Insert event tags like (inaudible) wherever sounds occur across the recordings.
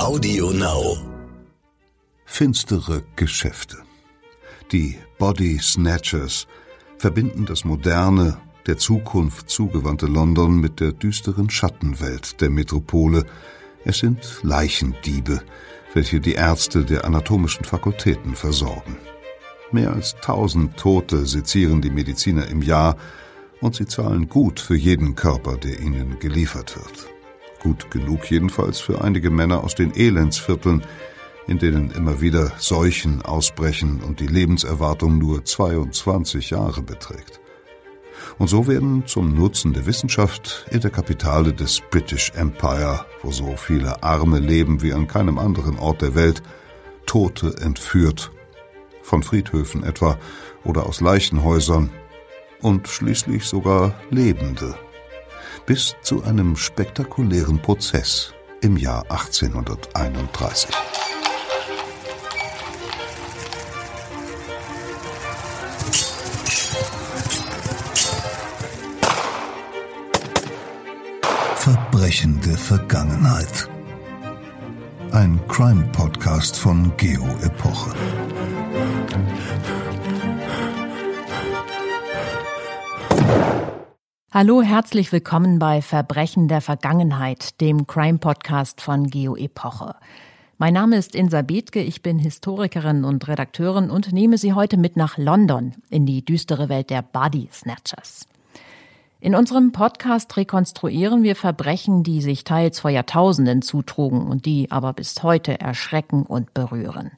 Audio Now. Finstere Geschäfte. Die Body Snatchers verbinden das moderne, der Zukunft zugewandte London mit der düsteren Schattenwelt der Metropole. Es sind Leichendiebe, welche die Ärzte der anatomischen Fakultäten versorgen. Mehr als tausend Tote sezieren die Mediziner im Jahr und sie zahlen gut für jeden Körper, der ihnen geliefert wird. Gut genug jedenfalls für einige Männer aus den Elendsvierteln, in denen immer wieder Seuchen ausbrechen und die Lebenserwartung nur 22 Jahre beträgt. Und so werden zum Nutzen der Wissenschaft in der Kapitale des British Empire, wo so viele Arme leben wie an keinem anderen Ort der Welt, Tote entführt, von Friedhöfen etwa oder aus Leichenhäusern, und schließlich sogar Lebende, bis zu einem spektakulären Prozess im Jahr 1831. Verbrechende Vergangenheit. Ein Crime-Podcast von Geo Hallo, herzlich willkommen bei Verbrechen der Vergangenheit, dem Crime-Podcast von Geo Epoche. Mein Name ist Insa Bethke, ich bin Historikerin und Redakteurin und nehme Sie heute mit nach London in die düstere Welt der Body Snatchers. In unserem Podcast rekonstruieren wir Verbrechen, die sich teils vor Jahrtausenden zutrugen und die aber bis heute erschrecken und berühren.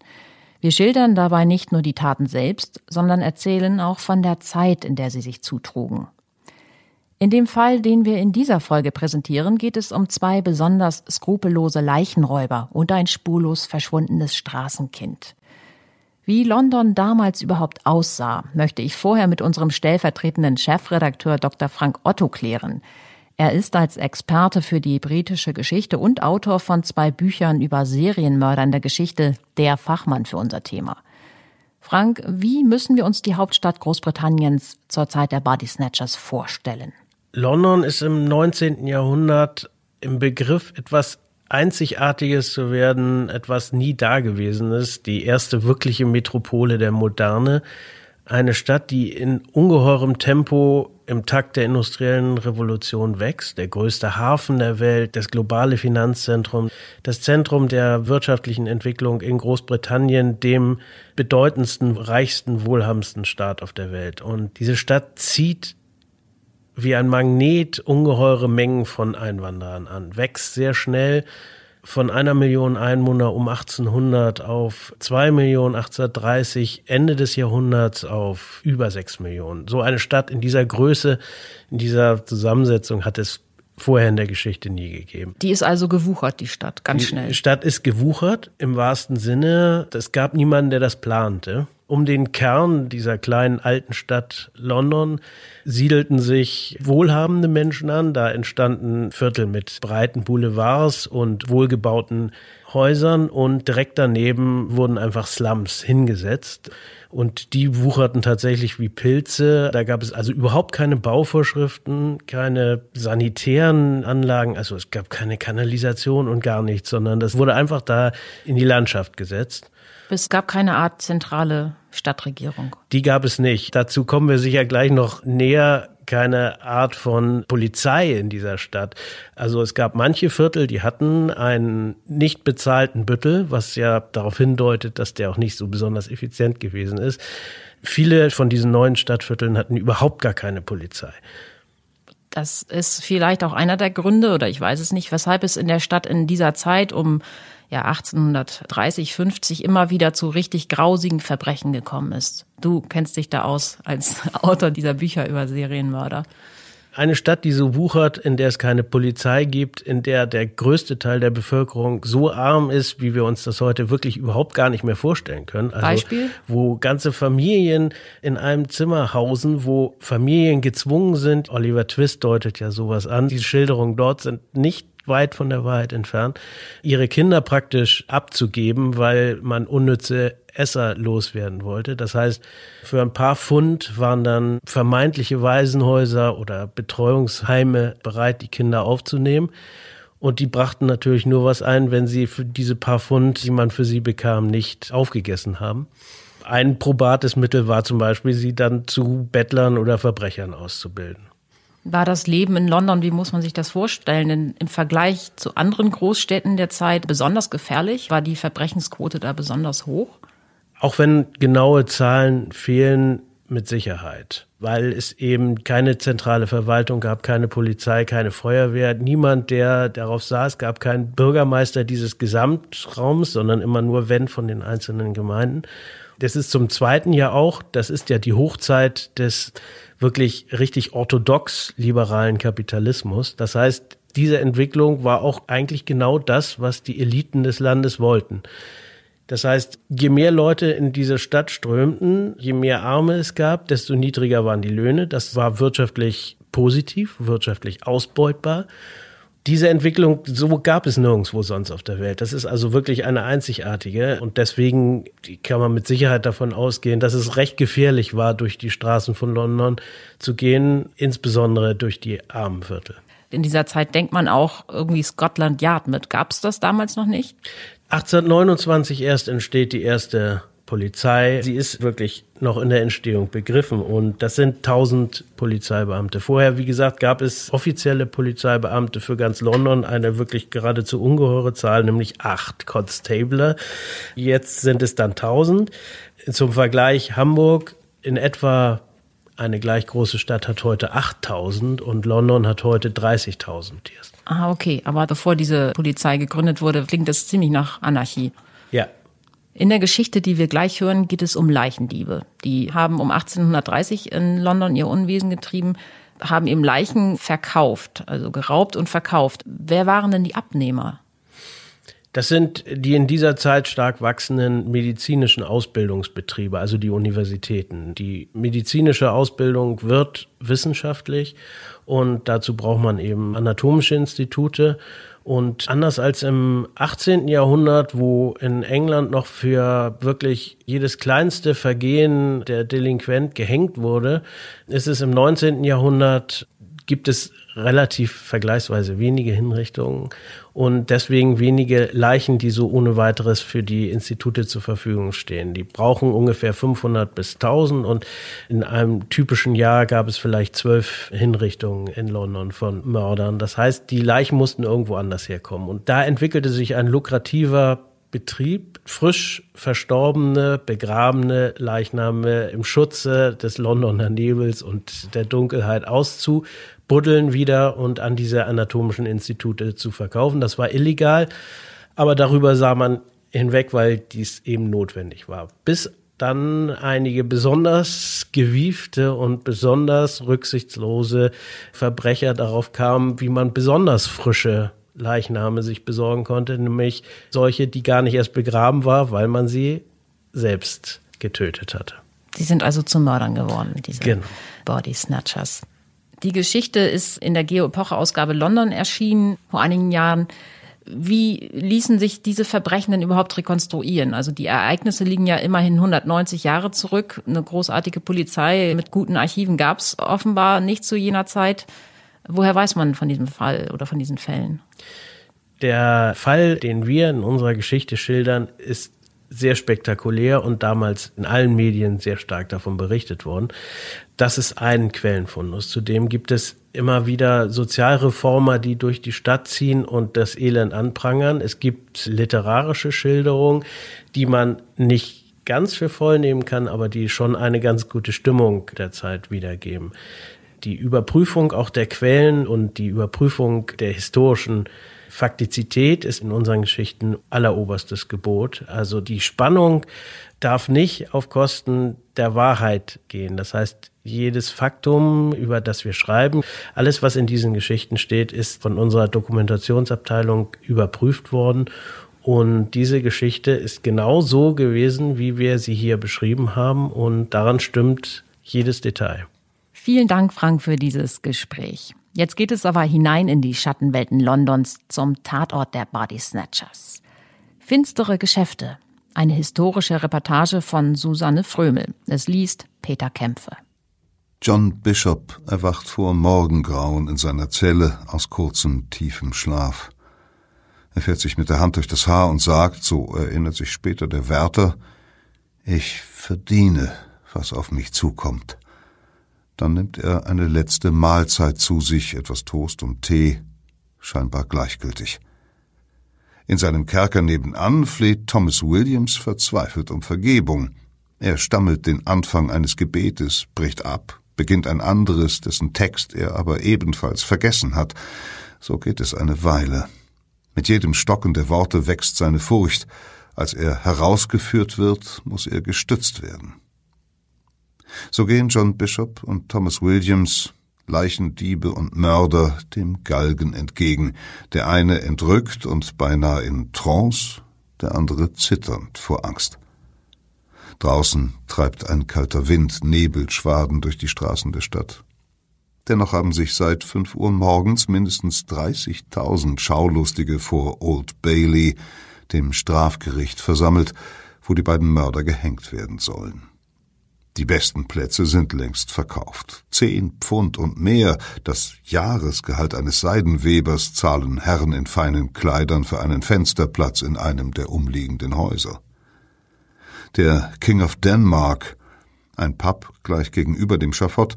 Wir schildern dabei nicht nur die Taten selbst, sondern erzählen auch von der Zeit, in der sie sich zutrugen. In dem Fall, den wir in dieser Folge präsentieren, geht es um zwei besonders skrupellose Leichenräuber und ein spurlos verschwundenes Straßenkind. Wie London damals überhaupt aussah, möchte ich vorher mit unserem stellvertretenden Chefredakteur Dr. Frank Otto klären. Er ist als Experte für die britische Geschichte und Autor von zwei Büchern über Serienmördern der Geschichte der Fachmann für unser Thema. Frank, wie müssen wir uns die Hauptstadt Großbritanniens zur Zeit der Body Snatchers vorstellen? London ist im 19. Jahrhundert im Begriff, etwas Einzigartiges zu werden, etwas nie Dagewesenes, die erste wirkliche Metropole der Moderne, eine Stadt, die in ungeheurem Tempo im Takt der industriellen Revolution wächst, der größte Hafen der Welt, das globale Finanzzentrum, das Zentrum der wirtschaftlichen Entwicklung in Großbritannien, dem bedeutendsten, reichsten, wohlhabendsten Staat auf der Welt. Und diese Stadt zieht wie ein Magnet ungeheure Mengen von Einwanderern an, wächst sehr schnell von einer Million Einwohner um 1800 auf zwei Millionen 1830, Ende des Jahrhunderts auf über sechs Millionen. So eine Stadt in dieser Größe, in dieser Zusammensetzung hat es vorher in der Geschichte nie gegeben. Die ist also gewuchert, die Stadt, ganz schnell. Die Stadt ist gewuchert im wahrsten Sinne. Es gab niemanden, der das plante um den Kern dieser kleinen alten Stadt London siedelten sich wohlhabende Menschen an. Da entstanden Viertel mit breiten Boulevards und wohlgebauten Häusern und direkt daneben wurden einfach Slums hingesetzt. Und die wucherten tatsächlich wie Pilze. Da gab es also überhaupt keine Bauvorschriften, keine sanitären Anlagen, also es gab keine Kanalisation und gar nichts, sondern das wurde einfach da in die Landschaft gesetzt. Es gab keine Art zentrale Stadtregierung. Die gab es nicht. Dazu kommen wir sicher gleich noch näher. Keine Art von Polizei in dieser Stadt. Also es gab manche Viertel, die hatten einen nicht bezahlten Büttel, was ja darauf hindeutet, dass der auch nicht so besonders effizient gewesen ist. Viele von diesen neuen Stadtvierteln hatten überhaupt gar keine Polizei. Das ist vielleicht auch einer der Gründe, oder ich weiß es nicht, weshalb es in der Stadt in dieser Zeit um ja 1830, 50 immer wieder zu richtig grausigen Verbrechen gekommen ist. Du kennst dich da aus als (laughs) Autor dieser Bücher über Serienmörder. Eine Stadt, die so wuchert, in der es keine Polizei gibt, in der der größte Teil der Bevölkerung so arm ist, wie wir uns das heute wirklich überhaupt gar nicht mehr vorstellen können. Also, Beispiel? Wo ganze Familien in einem Zimmer hausen, wo Familien gezwungen sind. Oliver Twist deutet ja sowas an. Die Schilderungen dort sind nicht weit von der Wahrheit entfernt, ihre Kinder praktisch abzugeben, weil man unnütze Esser loswerden wollte. Das heißt, für ein paar Pfund waren dann vermeintliche Waisenhäuser oder Betreuungsheime bereit, die Kinder aufzunehmen. Und die brachten natürlich nur was ein, wenn sie für diese paar Pfund, die man für sie bekam, nicht aufgegessen haben. Ein probates Mittel war zum Beispiel, sie dann zu Bettlern oder Verbrechern auszubilden. War das Leben in London, wie muss man sich das vorstellen? In, Im Vergleich zu anderen Großstädten der Zeit besonders gefährlich? War die Verbrechensquote da besonders hoch? Auch wenn genaue Zahlen fehlen, mit Sicherheit, weil es eben keine zentrale Verwaltung gab, keine Polizei, keine Feuerwehr, niemand, der darauf saß, gab keinen Bürgermeister dieses Gesamtraums, sondern immer nur wenn von den einzelnen Gemeinden. Das ist zum zweiten Jahr auch, das ist ja die Hochzeit des wirklich richtig orthodox liberalen Kapitalismus. Das heißt, diese Entwicklung war auch eigentlich genau das, was die Eliten des Landes wollten. Das heißt, je mehr Leute in diese Stadt strömten, je mehr Arme es gab, desto niedriger waren die Löhne. Das war wirtschaftlich positiv, wirtschaftlich ausbeutbar. Diese Entwicklung, so gab es nirgendwo sonst auf der Welt. Das ist also wirklich eine einzigartige und deswegen kann man mit Sicherheit davon ausgehen, dass es recht gefährlich war, durch die Straßen von London zu gehen, insbesondere durch die Armenviertel. In dieser Zeit denkt man auch irgendwie Scotland Yard mit. Gab es das damals noch nicht? 1829 erst entsteht die erste Polizei. Sie ist wirklich noch in der Entstehung begriffen und das sind 1000 Polizeibeamte. Vorher, wie gesagt, gab es offizielle Polizeibeamte für ganz London, eine wirklich geradezu ungeheure Zahl, nämlich acht Constabler. Jetzt sind es dann 1000. Zum Vergleich Hamburg in etwa eine gleich große Stadt hat heute 8000 und London hat heute 30.000 Tiers. Ah, okay. Aber bevor diese Polizei gegründet wurde, klingt das ziemlich nach Anarchie. In der Geschichte, die wir gleich hören, geht es um Leichendiebe. Die haben um 1830 in London ihr Unwesen getrieben, haben eben Leichen verkauft, also geraubt und verkauft. Wer waren denn die Abnehmer? Das sind die in dieser Zeit stark wachsenden medizinischen Ausbildungsbetriebe, also die Universitäten. Die medizinische Ausbildung wird wissenschaftlich und dazu braucht man eben anatomische Institute und anders als im 18. Jahrhundert, wo in England noch für wirklich jedes kleinste Vergehen der Delinquent gehängt wurde, ist es im 19. Jahrhundert gibt es relativ vergleichsweise wenige Hinrichtungen und deswegen wenige Leichen, die so ohne weiteres für die Institute zur Verfügung stehen. Die brauchen ungefähr 500 bis 1000 und in einem typischen Jahr gab es vielleicht zwölf Hinrichtungen in London von Mördern. Das heißt, die Leichen mussten irgendwo anders herkommen und da entwickelte sich ein lukrativer Betrieb frisch verstorbene, begrabene Leichname im Schutze des Londoner Nebels und der Dunkelheit auszubuddeln wieder und an diese anatomischen Institute zu verkaufen. Das war illegal, aber darüber sah man hinweg, weil dies eben notwendig war. Bis dann einige besonders gewiefte und besonders rücksichtslose Verbrecher darauf kamen, wie man besonders frische Leichname sich besorgen konnte, nämlich solche, die gar nicht erst begraben war, weil man sie selbst getötet hatte. Sie sind also zu Mördern geworden, diese genau. Body Snatchers. Die Geschichte ist in der Geo-Epoche-Ausgabe London erschienen vor einigen Jahren. Wie ließen sich diese Verbrechen denn überhaupt rekonstruieren? Also die Ereignisse liegen ja immerhin 190 Jahre zurück. Eine großartige Polizei mit guten Archiven gab es offenbar nicht zu jener Zeit. Woher weiß man von diesem Fall oder von diesen Fällen? Der Fall, den wir in unserer Geschichte schildern, ist sehr spektakulär und damals in allen Medien sehr stark davon berichtet worden. Das ist ein Quellenfundus. Zudem gibt es immer wieder Sozialreformer, die durch die Stadt ziehen und das Elend anprangern. Es gibt literarische Schilderungen, die man nicht ganz für voll nehmen kann, aber die schon eine ganz gute Stimmung der Zeit wiedergeben die Überprüfung auch der Quellen und die Überprüfung der historischen Faktizität ist in unseren Geschichten alleroberstes Gebot. Also die Spannung darf nicht auf Kosten der Wahrheit gehen. Das heißt, jedes Faktum, über das wir schreiben, alles, was in diesen Geschichten steht, ist von unserer Dokumentationsabteilung überprüft worden. Und diese Geschichte ist genau so gewesen, wie wir sie hier beschrieben haben. Und daran stimmt jedes Detail. Vielen Dank, Frank, für dieses Gespräch. Jetzt geht es aber hinein in die Schattenwelten Londons zum Tatort der Body Snatchers. Finstere Geschäfte. Eine historische Reportage von Susanne Frömel. Es liest Peter Kämpfe. John Bishop erwacht vor Morgengrauen in seiner Zelle aus kurzem, tiefem Schlaf. Er fährt sich mit der Hand durch das Haar und sagt, so erinnert sich später der Wärter, ich verdiene, was auf mich zukommt. Dann nimmt er eine letzte Mahlzeit zu sich, etwas Toast und Tee, scheinbar gleichgültig. In seinem Kerker nebenan fleht Thomas Williams verzweifelt um Vergebung. Er stammelt den Anfang eines Gebetes, bricht ab, beginnt ein anderes, dessen Text er aber ebenfalls vergessen hat. So geht es eine Weile. Mit jedem Stocken der Worte wächst seine Furcht. Als er herausgeführt wird, muss er gestützt werden. So gehen John Bishop und Thomas Williams, Leichendiebe und Mörder, dem Galgen entgegen, der eine entrückt und beinahe in Trance, der andere zitternd vor Angst. Draußen treibt ein kalter Wind Nebelschwaden durch die Straßen der Stadt. Dennoch haben sich seit fünf Uhr morgens mindestens 30.000 Schaulustige vor Old Bailey, dem Strafgericht, versammelt, wo die beiden Mörder gehängt werden sollen. Die besten Plätze sind längst verkauft. Zehn Pfund und mehr, das Jahresgehalt eines Seidenwebers, zahlen Herren in feinen Kleidern für einen Fensterplatz in einem der umliegenden Häuser. Der King of Denmark, ein Pub gleich gegenüber dem Schafott,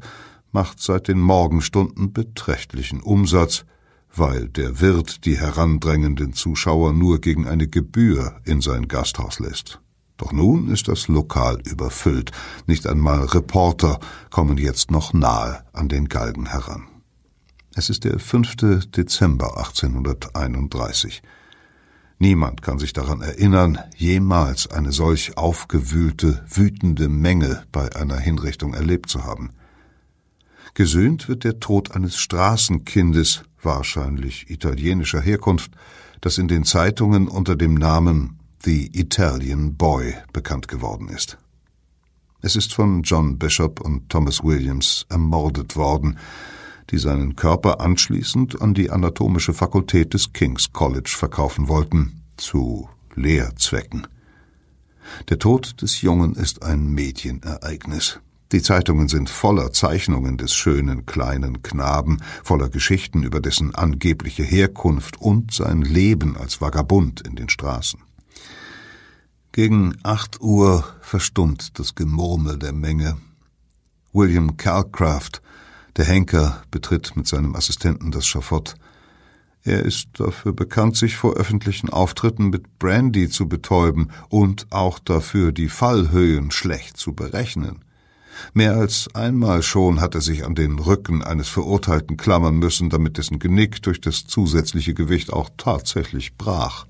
macht seit den Morgenstunden beträchtlichen Umsatz, weil der Wirt die herandrängenden Zuschauer nur gegen eine Gebühr in sein Gasthaus lässt. Doch nun ist das Lokal überfüllt, nicht einmal Reporter kommen jetzt noch nahe an den Galgen heran. Es ist der 5. Dezember 1831. Niemand kann sich daran erinnern, jemals eine solch aufgewühlte, wütende Menge bei einer Hinrichtung erlebt zu haben. Gesöhnt wird der Tod eines Straßenkindes, wahrscheinlich italienischer Herkunft, das in den Zeitungen unter dem Namen The Italian Boy bekannt geworden ist. Es ist von John Bishop und Thomas Williams ermordet worden, die seinen Körper anschließend an die anatomische Fakultät des King's College verkaufen wollten, zu Lehrzwecken. Der Tod des Jungen ist ein Medienereignis. Die Zeitungen sind voller Zeichnungen des schönen kleinen Knaben, voller Geschichten über dessen angebliche Herkunft und sein Leben als Vagabund in den Straßen. Gegen acht Uhr verstummt das Gemurmel der Menge. William Calcraft, der Henker, betritt mit seinem Assistenten das Schafott. Er ist dafür bekannt, sich vor öffentlichen Auftritten mit Brandy zu betäuben und auch dafür, die Fallhöhen schlecht zu berechnen. Mehr als einmal schon hat er sich an den Rücken eines Verurteilten klammern müssen, damit dessen Genick durch das zusätzliche Gewicht auch tatsächlich brach.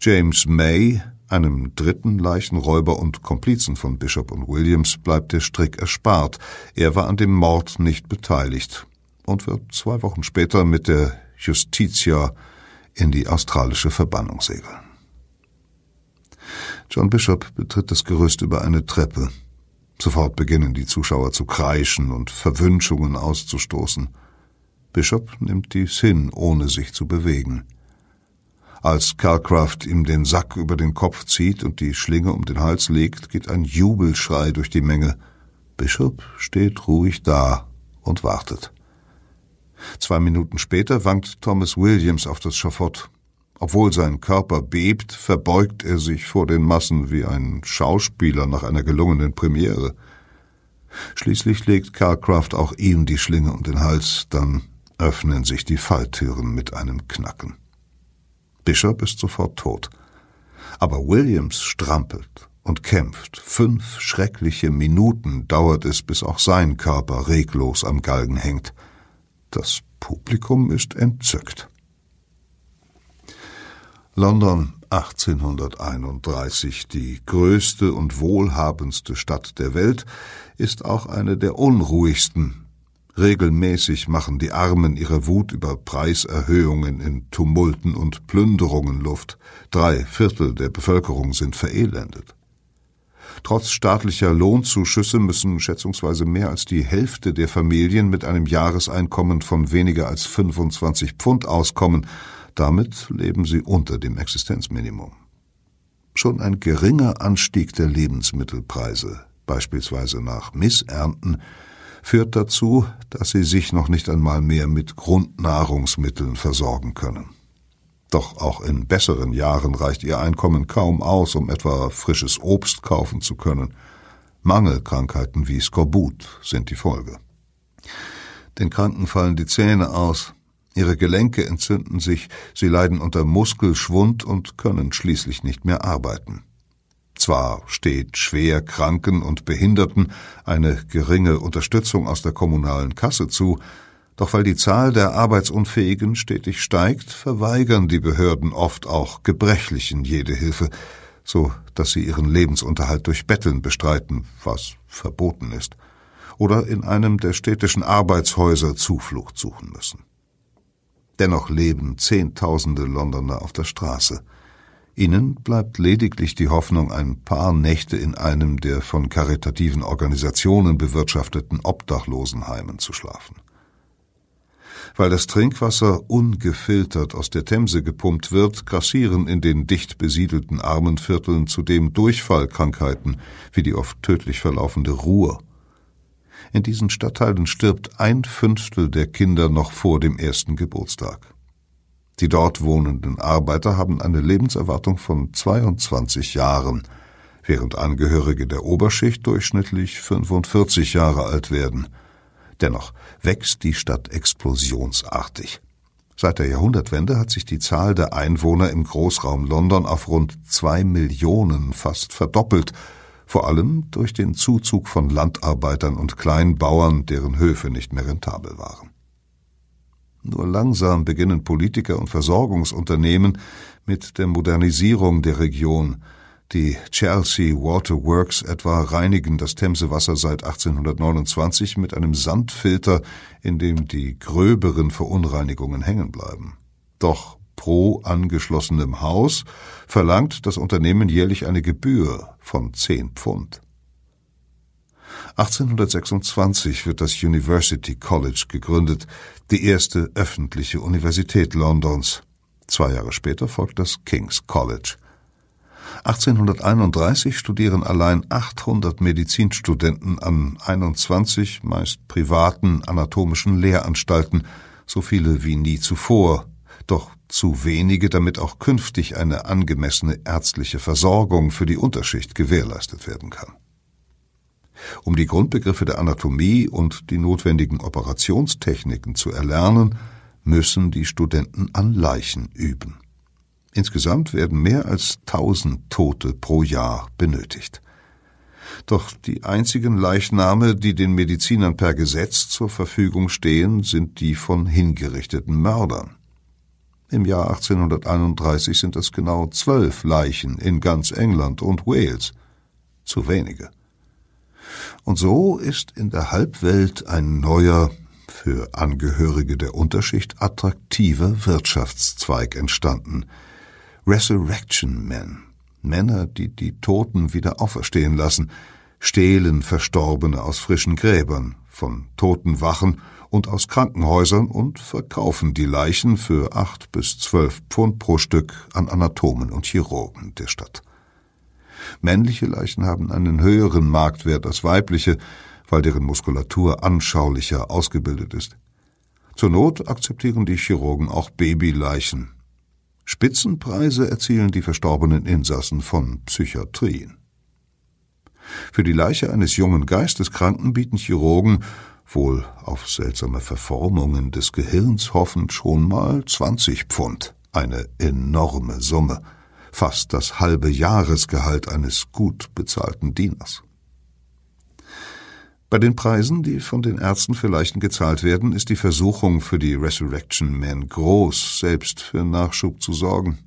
James May, einem dritten Leichenräuber und Komplizen von Bishop und Williams, bleibt der Strick erspart. Er war an dem Mord nicht beteiligt und wird zwei Wochen später mit der Justitia in die australische Verbannung segeln. John Bishop betritt das Gerüst über eine Treppe. Sofort beginnen die Zuschauer zu kreischen und Verwünschungen auszustoßen. Bishop nimmt dies hin, ohne sich zu bewegen. Als Calcraft ihm den Sack über den Kopf zieht und die Schlinge um den Hals legt, geht ein Jubelschrei durch die Menge. Bishop steht ruhig da und wartet. Zwei Minuten später wankt Thomas Williams auf das Schafott. Obwohl sein Körper bebt, verbeugt er sich vor den Massen wie ein Schauspieler nach einer gelungenen Premiere. Schließlich legt Calcraft auch ihm die Schlinge um den Hals, dann öffnen sich die Falltüren mit einem Knacken. Bishop ist sofort tot. Aber Williams strampelt und kämpft. Fünf schreckliche Minuten dauert es, bis auch sein Körper reglos am Galgen hängt. Das Publikum ist entzückt. London 1831, die größte und wohlhabendste Stadt der Welt, ist auch eine der unruhigsten. Regelmäßig machen die Armen ihre Wut über Preiserhöhungen in Tumulten und Plünderungen Luft. Drei Viertel der Bevölkerung sind verelendet. Trotz staatlicher Lohnzuschüsse müssen schätzungsweise mehr als die Hälfte der Familien mit einem Jahreseinkommen von weniger als 25 Pfund auskommen, damit leben sie unter dem Existenzminimum. Schon ein geringer Anstieg der Lebensmittelpreise, beispielsweise nach Missernten, führt dazu, dass sie sich noch nicht einmal mehr mit Grundnahrungsmitteln versorgen können. Doch auch in besseren Jahren reicht ihr Einkommen kaum aus, um etwa frisches Obst kaufen zu können. Mangelkrankheiten wie Skorbut sind die Folge. Den Kranken fallen die Zähne aus, ihre Gelenke entzünden sich, sie leiden unter Muskelschwund und können schließlich nicht mehr arbeiten. Zwar steht schwer Kranken und Behinderten eine geringe Unterstützung aus der kommunalen Kasse zu, doch weil die Zahl der Arbeitsunfähigen stetig steigt, verweigern die Behörden oft auch Gebrechlichen jede Hilfe, so dass sie ihren Lebensunterhalt durch Betteln bestreiten, was verboten ist, oder in einem der städtischen Arbeitshäuser Zuflucht suchen müssen. Dennoch leben Zehntausende Londoner auf der Straße. Ihnen bleibt lediglich die Hoffnung, ein paar Nächte in einem der von karitativen Organisationen bewirtschafteten Obdachlosenheimen zu schlafen weil das Trinkwasser ungefiltert aus der Themse gepumpt wird, grassieren in den dicht besiedelten Armenvierteln zudem Durchfallkrankheiten wie die oft tödlich verlaufende Ruhr. In diesen Stadtteilen stirbt ein Fünftel der Kinder noch vor dem ersten Geburtstag. Die dort wohnenden Arbeiter haben eine Lebenserwartung von 22 Jahren, während Angehörige der Oberschicht durchschnittlich 45 Jahre alt werden – Dennoch wächst die Stadt explosionsartig. Seit der Jahrhundertwende hat sich die Zahl der Einwohner im Großraum London auf rund zwei Millionen fast verdoppelt, vor allem durch den Zuzug von Landarbeitern und Kleinbauern, deren Höfe nicht mehr rentabel waren. Nur langsam beginnen Politiker und Versorgungsunternehmen mit der Modernisierung der Region, die Chelsea Water Works etwa reinigen das Themsewasser seit 1829 mit einem Sandfilter, in dem die gröberen Verunreinigungen hängen bleiben. Doch pro angeschlossenem Haus verlangt das Unternehmen jährlich eine Gebühr von zehn Pfund. 1826 wird das University College gegründet, die erste öffentliche Universität Londons. Zwei Jahre später folgt das King's College – 1831 studieren allein 800 Medizinstudenten an 21 meist privaten anatomischen Lehranstalten, so viele wie nie zuvor, doch zu wenige, damit auch künftig eine angemessene ärztliche Versorgung für die Unterschicht gewährleistet werden kann. Um die Grundbegriffe der Anatomie und die notwendigen Operationstechniken zu erlernen, müssen die Studenten an Leichen üben. Insgesamt werden mehr als tausend Tote pro Jahr benötigt. Doch die einzigen Leichname, die den Medizinern per Gesetz zur Verfügung stehen, sind die von hingerichteten Mördern. Im Jahr 1831 sind es genau zwölf Leichen in ganz England und Wales. Zu wenige. Und so ist in der Halbwelt ein neuer, für Angehörige der Unterschicht attraktiver Wirtschaftszweig entstanden – Resurrection Men, Männer, die die Toten wieder auferstehen lassen, stehlen Verstorbene aus frischen Gräbern, von toten Wachen und aus Krankenhäusern und verkaufen die Leichen für acht bis zwölf Pfund pro Stück an Anatomen und Chirurgen der Stadt. Männliche Leichen haben einen höheren Marktwert als weibliche, weil deren Muskulatur anschaulicher ausgebildet ist. Zur Not akzeptieren die Chirurgen auch Babyleichen, Spitzenpreise erzielen die verstorbenen Insassen von Psychiatrien. Für die Leiche eines jungen Geisteskranken bieten Chirurgen, wohl auf seltsame Verformungen des Gehirns hoffend, schon mal 20 Pfund, eine enorme Summe, fast das halbe Jahresgehalt eines gut bezahlten Dieners. Bei den Preisen, die von den Ärzten für Leichen gezahlt werden, ist die Versuchung für die Resurrection Men groß, selbst für Nachschub zu sorgen.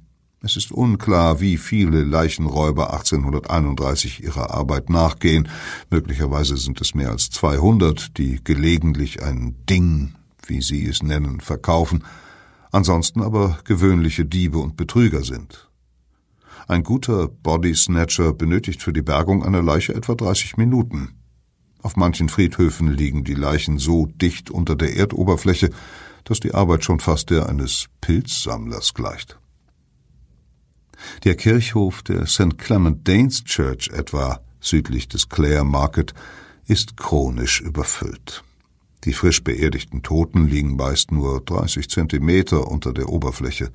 Es ist unklar, wie viele Leichenräuber 1831 ihrer Arbeit nachgehen. Möglicherweise sind es mehr als 200, die gelegentlich ein Ding, wie sie es nennen, verkaufen, ansonsten aber gewöhnliche Diebe und Betrüger sind. Ein guter Body Snatcher benötigt für die Bergung einer Leiche etwa 30 Minuten. Auf manchen Friedhöfen liegen die Leichen so dicht unter der Erdoberfläche, dass die Arbeit schon fast der eines Pilzsammlers gleicht. Der Kirchhof der St. Clement Danes Church etwa, südlich des Clare Market, ist chronisch überfüllt. Die frisch beerdigten Toten liegen meist nur 30 Zentimeter unter der Oberfläche.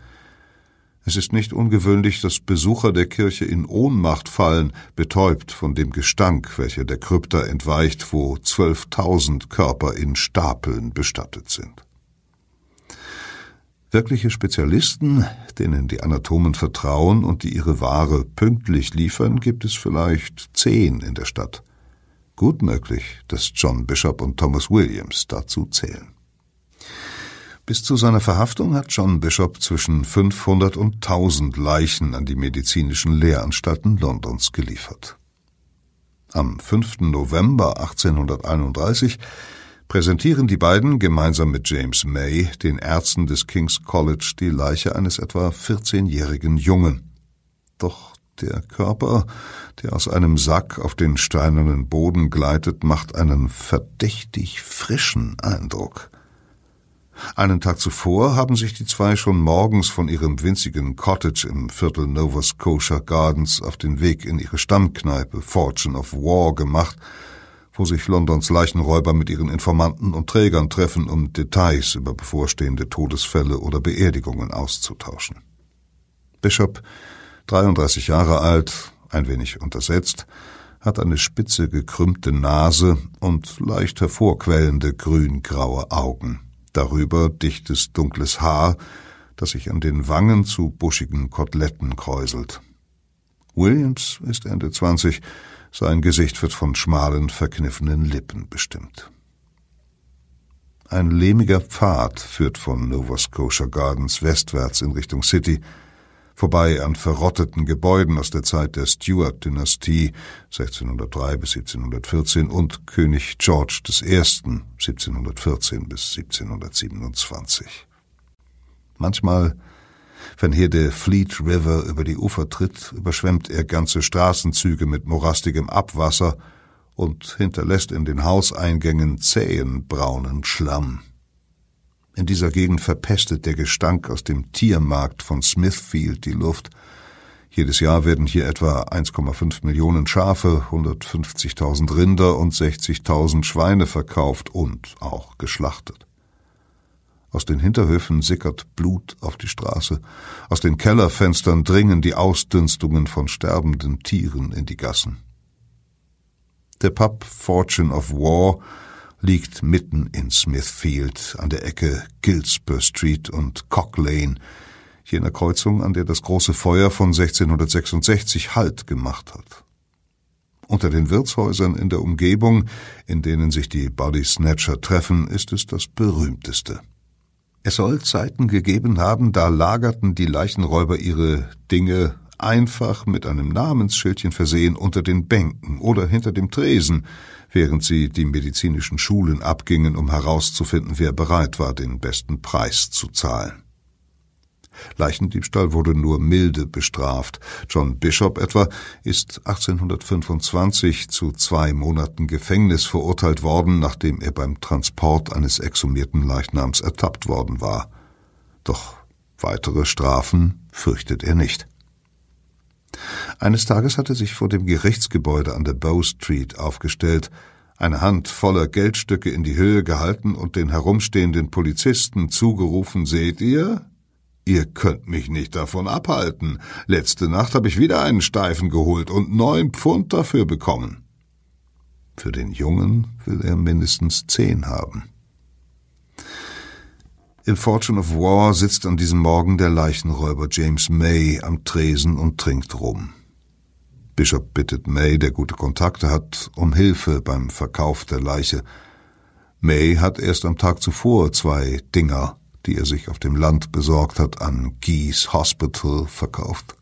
Es ist nicht ungewöhnlich, dass Besucher der Kirche in Ohnmacht fallen, betäubt von dem Gestank, welcher der Krypta entweicht, wo zwölftausend Körper in Stapeln bestattet sind. Wirkliche Spezialisten, denen die Anatomen vertrauen und die ihre Ware pünktlich liefern, gibt es vielleicht zehn in der Stadt. Gut möglich, dass John Bishop und Thomas Williams dazu zählen. Bis zu seiner Verhaftung hat John Bishop zwischen 500 und 1000 Leichen an die medizinischen Lehranstalten Londons geliefert. Am 5. November 1831 präsentieren die beiden gemeinsam mit James May den Ärzten des King's College die Leiche eines etwa 14-jährigen Jungen. Doch der Körper, der aus einem Sack auf den steinernen Boden gleitet, macht einen verdächtig frischen Eindruck. Einen Tag zuvor haben sich die zwei schon morgens von ihrem winzigen Cottage im Viertel Nova Scotia Gardens auf den Weg in ihre Stammkneipe Fortune of War gemacht, wo sich Londons Leichenräuber mit ihren Informanten und Trägern treffen, um Details über bevorstehende Todesfälle oder Beerdigungen auszutauschen. Bishop, 33 Jahre alt, ein wenig untersetzt, hat eine spitze gekrümmte Nase und leicht hervorquellende grün-graue Augen darüber dichtes dunkles Haar, das sich an den Wangen zu buschigen Koteletten kräuselt. Williams ist Ende zwanzig, sein Gesicht wird von schmalen, verkniffenen Lippen bestimmt. Ein lehmiger Pfad führt von Nova Scotia Gardens westwärts in Richtung City, vorbei an verrotteten Gebäuden aus der Zeit der Stuart-Dynastie 1603 bis 1714 und König George I. 1714 bis 1727. Manchmal, wenn hier der Fleet River über die Ufer tritt, überschwemmt er ganze Straßenzüge mit morastigem Abwasser und hinterlässt in den Hauseingängen zähen braunen Schlamm. In dieser Gegend verpestet der Gestank aus dem Tiermarkt von Smithfield die Luft. Jedes Jahr werden hier etwa 1,5 Millionen Schafe, 150.000 Rinder und 60.000 Schweine verkauft und auch geschlachtet. Aus den Hinterhöfen sickert Blut auf die Straße, aus den Kellerfenstern dringen die Ausdünstungen von sterbenden Tieren in die Gassen. Der Pub Fortune of War liegt mitten in Smithfield an der Ecke Gilsborough Street und Cock Lane, jener Kreuzung, an der das große Feuer von 1666 Halt gemacht hat. Unter den Wirtshäusern in der Umgebung, in denen sich die Body Snatcher treffen, ist es das berühmteste. Es soll Zeiten gegeben haben, da lagerten die Leichenräuber ihre Dinge einfach mit einem Namensschildchen versehen unter den Bänken oder hinter dem Tresen, während sie die medizinischen Schulen abgingen, um herauszufinden, wer bereit war, den besten Preis zu zahlen. Leichendiebstahl wurde nur milde bestraft. John Bishop etwa ist 1825 zu zwei Monaten Gefängnis verurteilt worden, nachdem er beim Transport eines exhumierten Leichnams ertappt worden war. Doch weitere Strafen fürchtet er nicht. Eines Tages hatte sich vor dem Gerichtsgebäude an der Bow Street aufgestellt, eine Hand voller Geldstücke in die Höhe gehalten und den herumstehenden Polizisten zugerufen, seht ihr? Ihr könnt mich nicht davon abhalten. Letzte Nacht habe ich wieder einen Steifen geholt und neun Pfund dafür bekommen. Für den Jungen will er mindestens zehn haben. Im Fortune of War sitzt an diesem Morgen der Leichenräuber James May am Tresen und trinkt rum. Bishop bittet May, der gute Kontakte hat, um Hilfe beim Verkauf der Leiche. May hat erst am Tag zuvor zwei Dinger, die er sich auf dem Land besorgt hat, an Geese Hospital verkauft.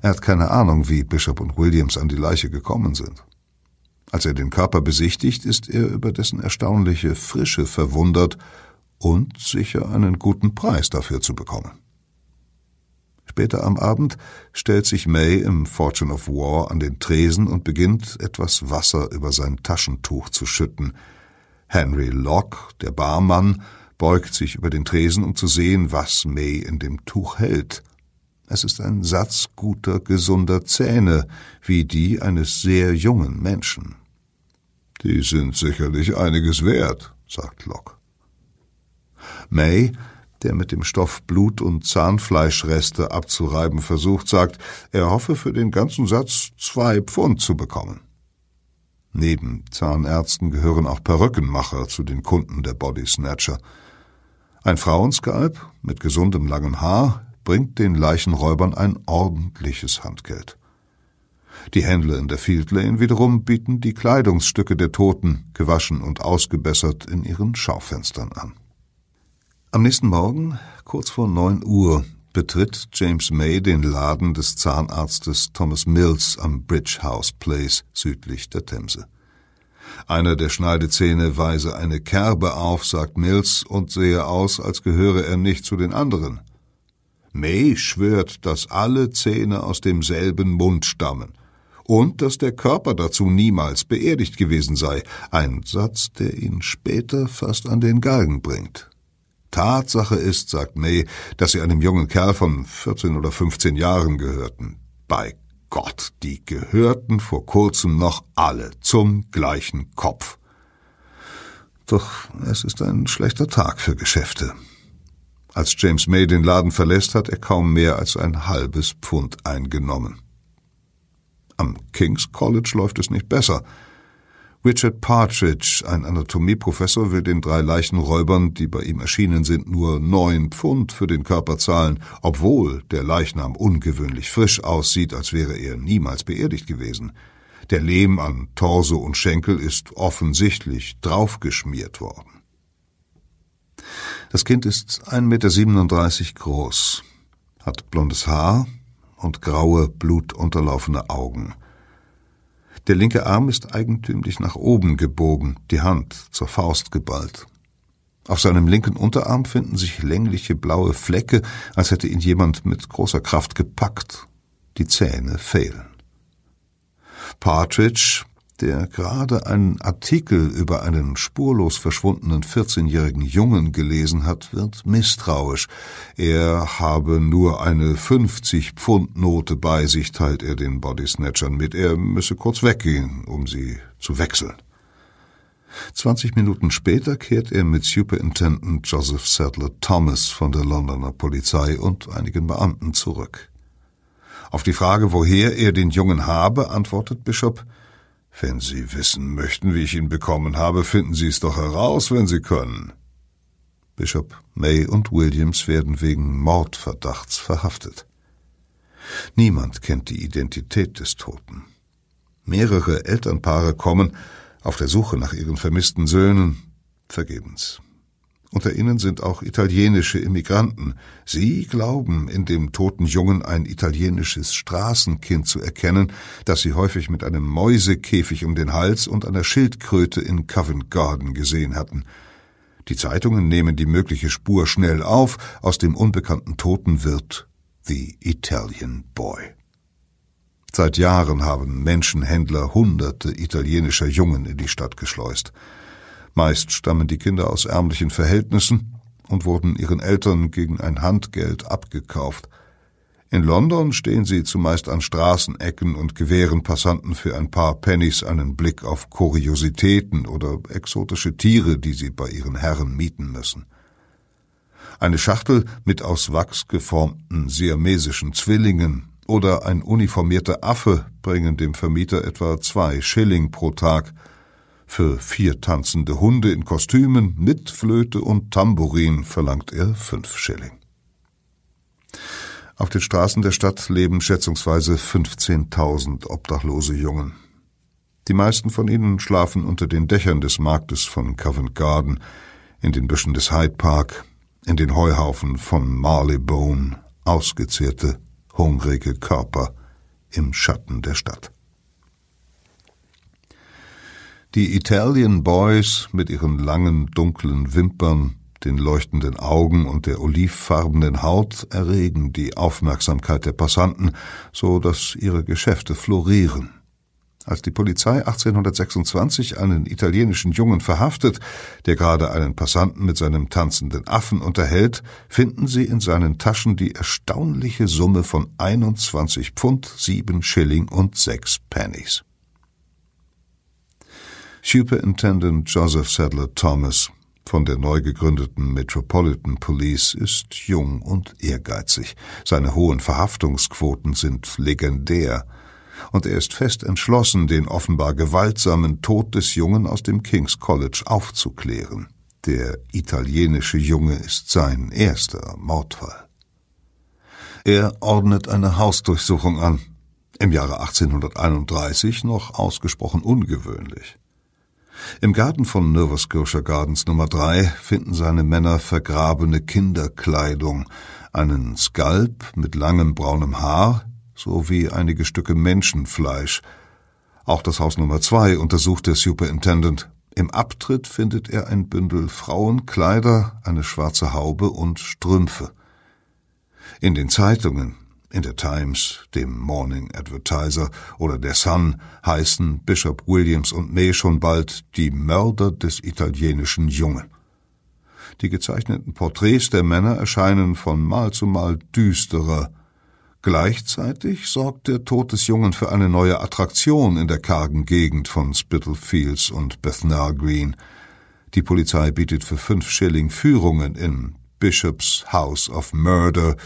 Er hat keine Ahnung, wie Bishop und Williams an die Leiche gekommen sind. Als er den Körper besichtigt, ist er über dessen erstaunliche Frische verwundert und sicher einen guten Preis dafür zu bekommen. Später am Abend stellt sich May im Fortune of War an den Tresen und beginnt etwas Wasser über sein Taschentuch zu schütten. Henry Locke, der Barmann, beugt sich über den Tresen, um zu sehen, was May in dem Tuch hält. Es ist ein Satz guter, gesunder Zähne, wie die eines sehr jungen Menschen. Die sind sicherlich einiges wert, sagt Locke. May der mit dem Stoff Blut- und Zahnfleischreste abzureiben versucht, sagt, er hoffe für den ganzen Satz zwei Pfund zu bekommen. Neben Zahnärzten gehören auch Perückenmacher zu den Kunden der Body Snatcher. Ein Frauenskalp mit gesundem langem Haar bringt den Leichenräubern ein ordentliches Handgeld. Die Händler in der Field Lane wiederum bieten die Kleidungsstücke der Toten, gewaschen und ausgebessert, in ihren Schaufenstern an. Am nächsten Morgen, kurz vor neun Uhr, betritt James May den Laden des Zahnarztes Thomas Mills am Bridge House Place südlich der Themse. Einer der Schneidezähne weise eine Kerbe auf, sagt Mills, und sehe aus, als gehöre er nicht zu den anderen. May schwört, dass alle Zähne aus demselben Mund stammen und dass der Körper dazu niemals beerdigt gewesen sei, ein Satz, der ihn später fast an den Galgen bringt. Tatsache ist, sagt May, dass sie einem jungen Kerl von 14 oder 15 Jahren gehörten. Bei Gott, die gehörten vor kurzem noch alle zum gleichen Kopf. Doch es ist ein schlechter Tag für Geschäfte. Als James May den Laden verlässt, hat er kaum mehr als ein halbes Pfund eingenommen. Am King's College läuft es nicht besser. Richard Partridge, ein Anatomieprofessor, will den drei Leichenräubern, die bei ihm erschienen sind, nur neun Pfund für den Körper zahlen, obwohl der Leichnam ungewöhnlich frisch aussieht, als wäre er niemals beerdigt gewesen. Der Lehm an Torso und Schenkel ist offensichtlich draufgeschmiert worden. Das Kind ist 1,37 Meter groß, hat blondes Haar und graue, blutunterlaufene Augen – der linke Arm ist eigentümlich nach oben gebogen, die Hand zur Faust geballt. Auf seinem linken Unterarm finden sich längliche blaue Flecke, als hätte ihn jemand mit großer Kraft gepackt. Die Zähne fehlen. Partridge der gerade einen Artikel über einen spurlos verschwundenen 14-jährigen Jungen gelesen hat, wird misstrauisch. Er habe nur eine 50-Pfund-Note bei sich, teilt er den Bodysnatchern mit. Er müsse kurz weggehen, um sie zu wechseln. 20 Minuten später kehrt er mit Superintendent Joseph Sadler Thomas von der Londoner Polizei und einigen Beamten zurück. Auf die Frage, woher er den Jungen habe, antwortet Bishop, wenn Sie wissen möchten, wie ich ihn bekommen habe, finden Sie es doch heraus, wenn Sie können. Bishop May und Williams werden wegen Mordverdachts verhaftet. Niemand kennt die Identität des Toten. Mehrere Elternpaare kommen auf der Suche nach ihren vermissten Söhnen vergebens. Unter ihnen sind auch italienische Immigranten. Sie glauben, in dem toten Jungen ein italienisches Straßenkind zu erkennen, das sie häufig mit einem Mäusekäfig um den Hals und einer Schildkröte in Covent Garden gesehen hatten. Die Zeitungen nehmen die mögliche Spur schnell auf, aus dem unbekannten Toten wird The Italian Boy. Seit Jahren haben Menschenhändler hunderte italienischer Jungen in die Stadt geschleust. Meist stammen die Kinder aus ärmlichen Verhältnissen und wurden ihren Eltern gegen ein Handgeld abgekauft. In London stehen sie zumeist an Straßenecken und gewähren Passanten für ein paar Pennies einen Blick auf Kuriositäten oder exotische Tiere, die sie bei ihren Herren mieten müssen. Eine Schachtel mit aus Wachs geformten siamesischen Zwillingen oder ein uniformierter Affe bringen dem Vermieter etwa zwei Schilling pro Tag – für vier tanzende Hunde in Kostümen mit Flöte und Tambourin verlangt er fünf Schilling. Auf den Straßen der Stadt leben schätzungsweise 15.000 obdachlose Jungen. Die meisten von ihnen schlafen unter den Dächern des Marktes von Covent Garden, in den Büschen des Hyde Park, in den Heuhaufen von Marleybone, ausgezehrte, hungrige Körper im Schatten der Stadt. Die Italian Boys mit ihren langen, dunklen Wimpern, den leuchtenden Augen und der olivfarbenen Haut erregen die Aufmerksamkeit der Passanten, so dass ihre Geschäfte florieren. Als die Polizei 1826 einen italienischen Jungen verhaftet, der gerade einen Passanten mit seinem tanzenden Affen unterhält, finden sie in seinen Taschen die erstaunliche Summe von 21 Pfund, sieben Schilling und sechs Pennies. Superintendent Joseph Sadler Thomas von der neu gegründeten Metropolitan Police ist jung und ehrgeizig. Seine hohen Verhaftungsquoten sind legendär. Und er ist fest entschlossen, den offenbar gewaltsamen Tod des Jungen aus dem King's College aufzuklären. Der italienische Junge ist sein erster Mordfall. Er ordnet eine Hausdurchsuchung an. Im Jahre 1831 noch ausgesprochen ungewöhnlich. Im Garten von Nova Scotia Gardens Nummer 3 finden seine Männer vergrabene Kinderkleidung, einen Skalp mit langem braunem Haar sowie einige Stücke Menschenfleisch. Auch das Haus Nummer 2 untersucht der Superintendent. Im Abtritt findet er ein Bündel Frauenkleider, eine schwarze Haube und Strümpfe. In den Zeitungen in der Times, dem Morning Advertiser oder der Sun heißen Bishop Williams und May schon bald die Mörder des italienischen Jungen. Die gezeichneten Porträts der Männer erscheinen von Mal zu Mal düsterer. Gleichzeitig sorgt der Tod des Jungen für eine neue Attraktion in der kargen Gegend von Spitalfields und Bethnal Green. Die Polizei bietet für fünf Schilling Führungen in Bishops House of Murder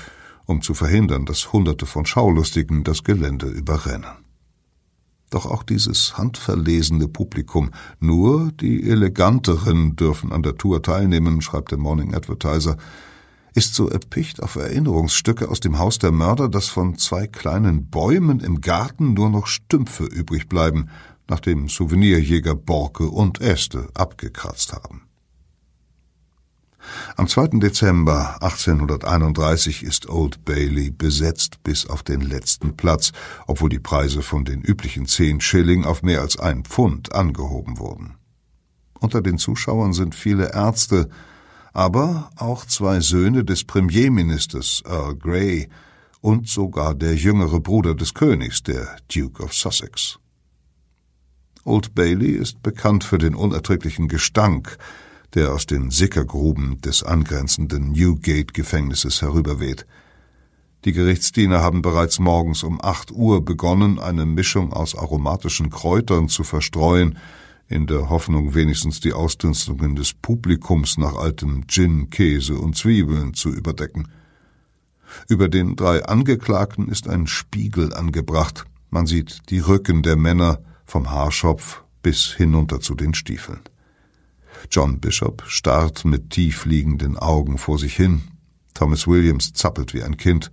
um zu verhindern, dass Hunderte von Schaulustigen das Gelände überrennen. Doch auch dieses handverlesene Publikum, nur die Eleganteren dürfen an der Tour teilnehmen, schreibt der Morning Advertiser, ist so erpicht auf Erinnerungsstücke aus dem Haus der Mörder, dass von zwei kleinen Bäumen im Garten nur noch Stümpfe übrig bleiben, nachdem Souvenirjäger Borke und Äste abgekratzt haben. Am 2. Dezember 1831 ist Old Bailey besetzt bis auf den letzten Platz, obwohl die Preise von den üblichen zehn Schilling auf mehr als ein Pfund angehoben wurden. Unter den Zuschauern sind viele Ärzte, aber auch zwei Söhne des Premierministers Earl Grey und sogar der jüngere Bruder des Königs, der Duke of Sussex. Old Bailey ist bekannt für den unerträglichen Gestank, der aus den Sickergruben des angrenzenden Newgate-Gefängnisses herüberweht. Die Gerichtsdiener haben bereits morgens um acht Uhr begonnen, eine Mischung aus aromatischen Kräutern zu verstreuen, in der Hoffnung, wenigstens die Ausdünstungen des Publikums nach altem Gin, Käse und Zwiebeln zu überdecken. Über den drei Angeklagten ist ein Spiegel angebracht. Man sieht die Rücken der Männer vom Haarschopf bis hinunter zu den Stiefeln. John Bishop starrt mit tief liegenden Augen vor sich hin. Thomas Williams zappelt wie ein Kind.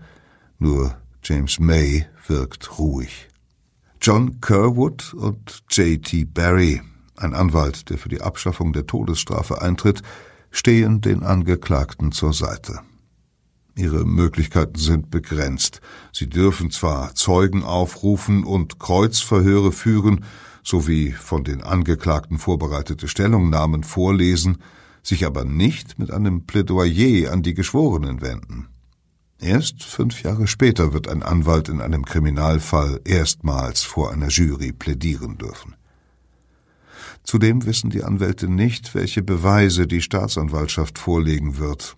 Nur James May wirkt ruhig. John Kerwood und J.T. Barry, ein Anwalt, der für die Abschaffung der Todesstrafe eintritt, stehen den Angeklagten zur Seite. Ihre Möglichkeiten sind begrenzt. Sie dürfen zwar Zeugen aufrufen und Kreuzverhöre führen, sowie von den Angeklagten vorbereitete Stellungnahmen vorlesen, sich aber nicht mit einem Plädoyer an die Geschworenen wenden. Erst fünf Jahre später wird ein Anwalt in einem Kriminalfall erstmals vor einer Jury plädieren dürfen. Zudem wissen die Anwälte nicht, welche Beweise die Staatsanwaltschaft vorlegen wird.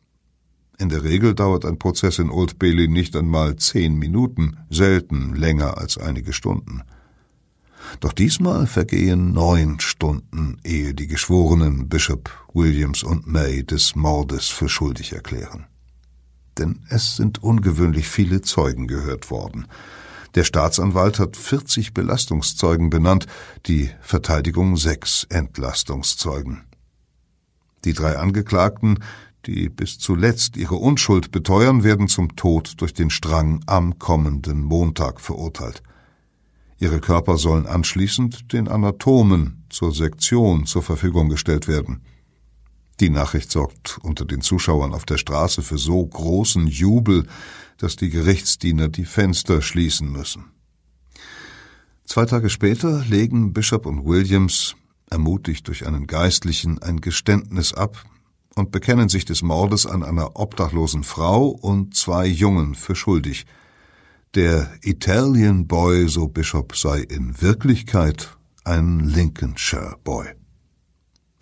In der Regel dauert ein Prozess in Old Bailey nicht einmal zehn Minuten, selten länger als einige Stunden. Doch diesmal vergehen neun Stunden, ehe die Geschworenen Bishop, Williams und May des Mordes für schuldig erklären. Denn es sind ungewöhnlich viele Zeugen gehört worden. Der Staatsanwalt hat 40 Belastungszeugen benannt, die Verteidigung sechs Entlastungszeugen. Die drei Angeklagten, die bis zuletzt ihre Unschuld beteuern, werden zum Tod durch den Strang am kommenden Montag verurteilt. Ihre Körper sollen anschließend den Anatomen zur Sektion zur Verfügung gestellt werden. Die Nachricht sorgt unter den Zuschauern auf der Straße für so großen Jubel, dass die Gerichtsdiener die Fenster schließen müssen. Zwei Tage später legen Bishop und Williams, ermutigt durch einen Geistlichen, ein Geständnis ab und bekennen sich des Mordes an einer obdachlosen Frau und zwei Jungen für schuldig – der Italian Boy, so Bishop, sei in Wirklichkeit ein Lincolnshire Boy.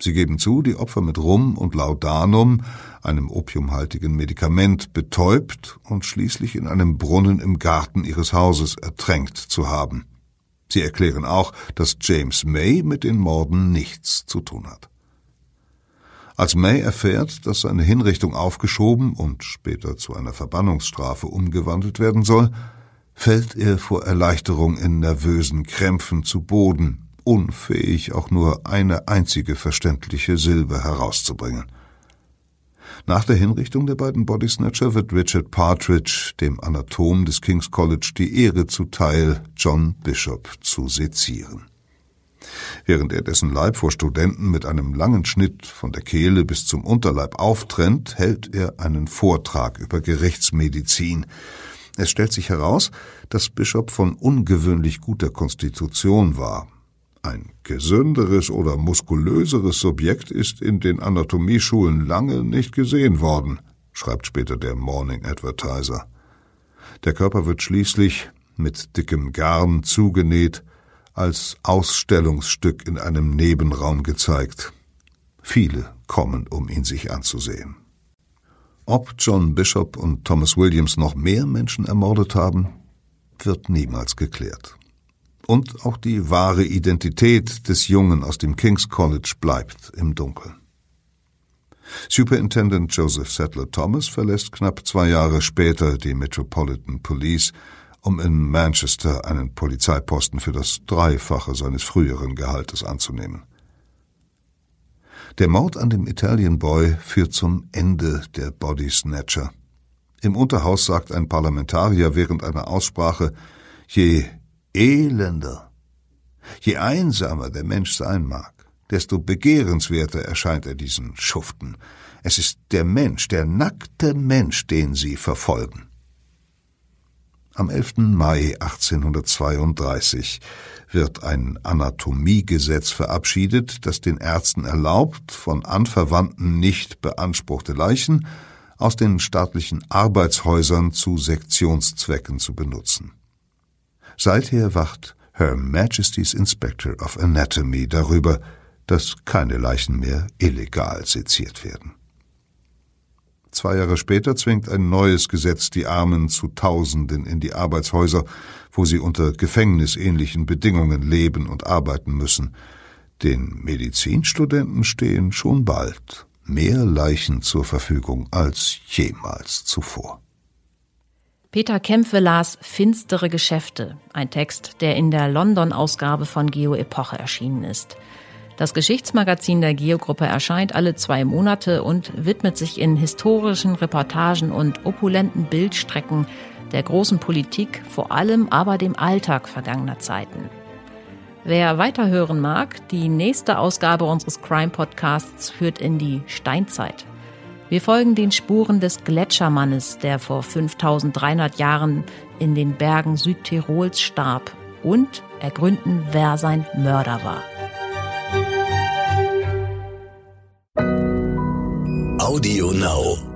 Sie geben zu, die Opfer mit Rum und Laudanum, einem opiumhaltigen Medikament, betäubt und schließlich in einem Brunnen im Garten ihres Hauses ertränkt zu haben. Sie erklären auch, dass James May mit den Morden nichts zu tun hat. Als May erfährt, dass seine Hinrichtung aufgeschoben und später zu einer Verbannungsstrafe umgewandelt werden soll, fällt er vor Erleichterung in nervösen Krämpfen zu Boden, unfähig auch nur eine einzige verständliche Silbe herauszubringen. Nach der Hinrichtung der beiden Bodysnatcher wird Richard Partridge, dem Anatom des King's College, die Ehre zuteil, John Bishop zu sezieren. Während er dessen Leib vor Studenten mit einem langen Schnitt von der Kehle bis zum Unterleib auftrennt, hält er einen Vortrag über Gerichtsmedizin. Es stellt sich heraus, dass Bishop von ungewöhnlich guter Konstitution war. Ein gesünderes oder muskulöseres Subjekt ist in den Anatomieschulen lange nicht gesehen worden, schreibt später der Morning Advertiser. Der Körper wird schließlich mit dickem Garn zugenäht, als Ausstellungsstück in einem Nebenraum gezeigt. Viele kommen, um ihn sich anzusehen. Ob John Bishop und Thomas Williams noch mehr Menschen ermordet haben, wird niemals geklärt. Und auch die wahre Identität des Jungen aus dem King's College bleibt im Dunkeln. Superintendent Joseph Settler Thomas verlässt knapp zwei Jahre später die Metropolitan Police um in Manchester einen Polizeiposten für das Dreifache seines früheren Gehaltes anzunehmen. Der Mord an dem Italian Boy führt zum Ende der Body Snatcher. Im Unterhaus sagt ein Parlamentarier während einer Aussprache, je elender, je einsamer der Mensch sein mag, desto begehrenswerter erscheint er diesen Schuften. Es ist der Mensch, der nackte Mensch, den sie verfolgen. Am 11. Mai 1832 wird ein Anatomiegesetz verabschiedet, das den Ärzten erlaubt, von Anverwandten nicht beanspruchte Leichen aus den staatlichen Arbeitshäusern zu Sektionszwecken zu benutzen. Seither wacht Her Majesty's Inspector of Anatomy darüber, dass keine Leichen mehr illegal seziert werden. Zwei Jahre später zwingt ein neues Gesetz die Armen zu Tausenden in die Arbeitshäuser, wo sie unter gefängnisähnlichen Bedingungen leben und arbeiten müssen. Den Medizinstudenten stehen schon bald mehr Leichen zur Verfügung als jemals zuvor. Peter Kämpfe las Finstere Geschäfte, ein Text, der in der London-Ausgabe von Geo Epoche erschienen ist. Das Geschichtsmagazin der Geogruppe erscheint alle zwei Monate und widmet sich in historischen Reportagen und opulenten Bildstrecken der großen Politik, vor allem aber dem Alltag vergangener Zeiten. Wer weiterhören mag, die nächste Ausgabe unseres Crime Podcasts führt in die Steinzeit. Wir folgen den Spuren des Gletschermannes, der vor 5300 Jahren in den Bergen Südtirols starb und ergründen, wer sein Mörder war. Audio Now.